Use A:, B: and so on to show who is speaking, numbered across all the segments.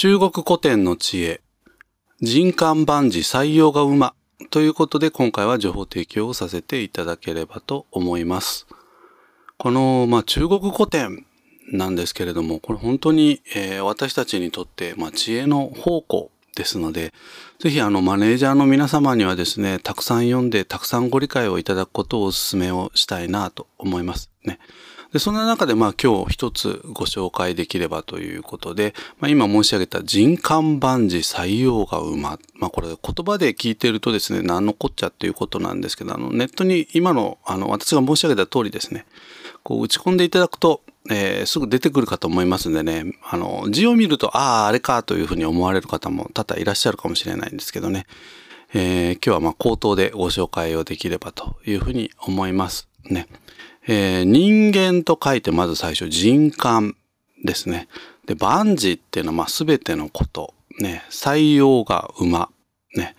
A: 中国古典の知恵、人間万事採用が馬ということで今回は情報提供をさせていただければと思います。この、まあ、中国古典なんですけれども、これ本当に、えー、私たちにとって、まあ、知恵の宝庫ですので、ぜひあのマネージャーの皆様にはですね、たくさん読んで、たくさんご理解をいただくことをお勧めをしたいなと思いますね。で、そんな中でまあ今日一つご紹介できればということで、まあ、今申し上げた人間万事採用が馬。まあこれ言葉で聞いてるとですね、何のこっちゃっていうことなんですけど、あのネットに今のあの私が申し上げた通りですね、こう打ち込んでいただくと、えー、すぐ出てくるかと思いますんでね、あの、字を見ると、ああ、あれかというふうに思われる方も多々いらっしゃるかもしれないんですけどね、えー、今日はまあ口頭でご紹介をできればというふうに思いますね。えー、人間と書いてまず最初人間ですね。で、万事っていうのはまあ全てのこと。ね、採用が馬。ね。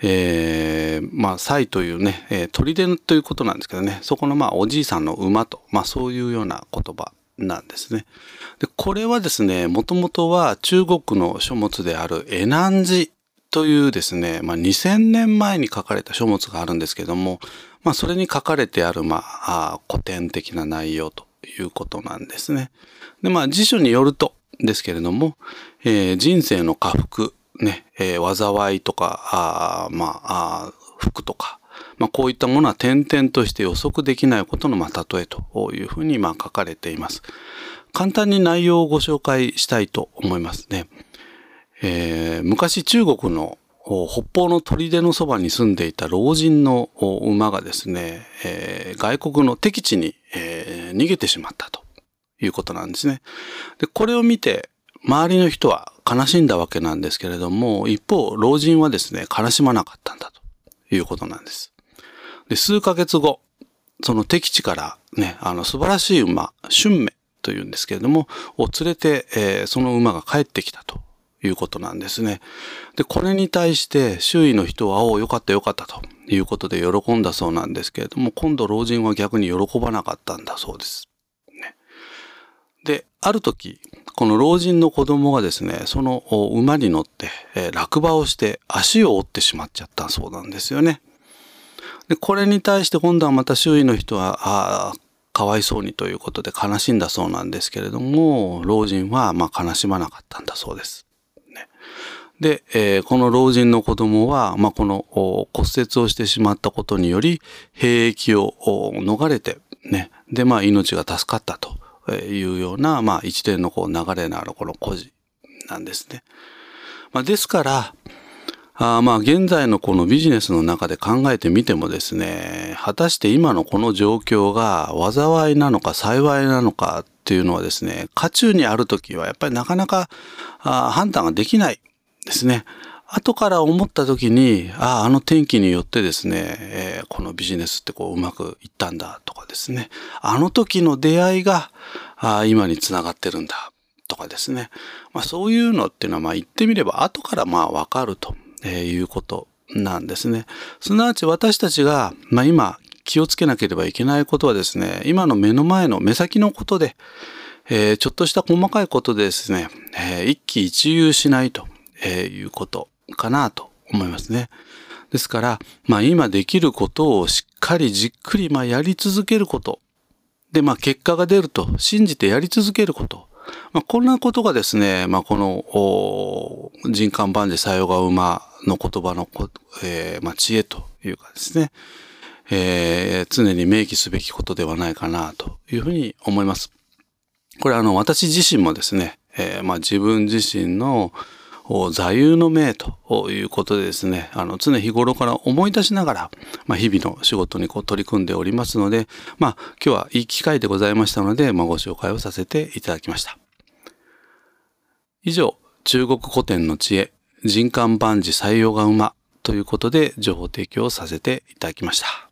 A: えー、まあ、祭というね、えー、砦ということなんですけどね、そこのまあ、おじいさんの馬と、まあ、そういうような言葉なんですね。で、これはですね、もともとは中国の書物であるエナンジというですね、まあ、2000年前に書かれた書物があるんですけども、まあ、それに書かれてある、まあ、古典的な内容ということなんですね。で、まあ、辞書によるとですけれども、えー、人生の下腹、ね、えー、災いとか、あまあ、服とか、まあ、こういったものは点々として予測できないことの、まあ、例えというふうに、まあ、書かれています。簡単に内容をご紹介したいと思いますね。えー、昔中国の北方の砦のそばに住んでいた老人の馬がですね、えー、外国の敵地に、えー、逃げてしまったということなんですね。で、これを見て、周りの人は悲しんだわけなんですけれども、一方、老人はですね、悲しまなかったんだということなんです。で、数ヶ月後、その敵地からね、あの素晴らしい馬、春目というんですけれども、を連れて、えー、その馬が帰ってきたということなんですね。で、これに対して周囲の人は、おお、よかったよかったということで喜んだそうなんですけれども、今度老人は逆に喜ばなかったんだそうです。ね、で、ある時、この老人の子供がですね、その馬に乗って、えー、落馬をして足を折ってしまっちゃったそうなんですよね。で、これに対して今度はまた周囲の人は、ああ、かわいそうにということで悲しんだそうなんですけれども、老人はま悲しまなかったんだそうです。で、えー、この老人の子供は、まあ、この骨折をしてしまったことにより、兵役を逃れて、ね、で、まあ、命が助かったというような、まあ、一連のこう流れのあるこの故事なんですね。まあ、ですから、あまあ現在のこのビジネスの中で考えてみてもですね、果たして今のこの状況が災いなのか幸いなのかっていうのはですね、渦中にある時はやっぱりなかなか判断ができないですね。後から思った時に、ああ、あの天気によってですね、えー、このビジネスってこううまくいったんだとかですね、あの時の出会いがあ今につながってるんだとかですね、まあ、そういうのっていうのはまあ言ってみれば後からまあわかるということなんですね。すなわち私たちが、まあ、今気をつけなければいけないことはですね、今の目の前の目先のことで、えー、ちょっとした細かいことでですね、えー、一喜一憂しないとえー、いうことかなと思いますね。ですから、まあ今できることをしっかりじっくりまあやり続けること。で、まあ結果が出ると信じてやり続けること。まあこんなことがですね、まあこの人間万事採用が馬の言葉のこ、えー、まあ知恵というかですね、えー、常に明記すべきことではないかなというふうに思います。これあの私自身もですね、えー、まあ自分自身の座右の銘ということでですね、あの常日頃から思い出しながら、まあ、日々の仕事にこう取り組んでおりますので、まあ今日はいい機会でございましたので、まあ、ご紹介をさせていただきました。以上、中国古典の知恵、人間万事採用が馬ということで情報提供をさせていただきました。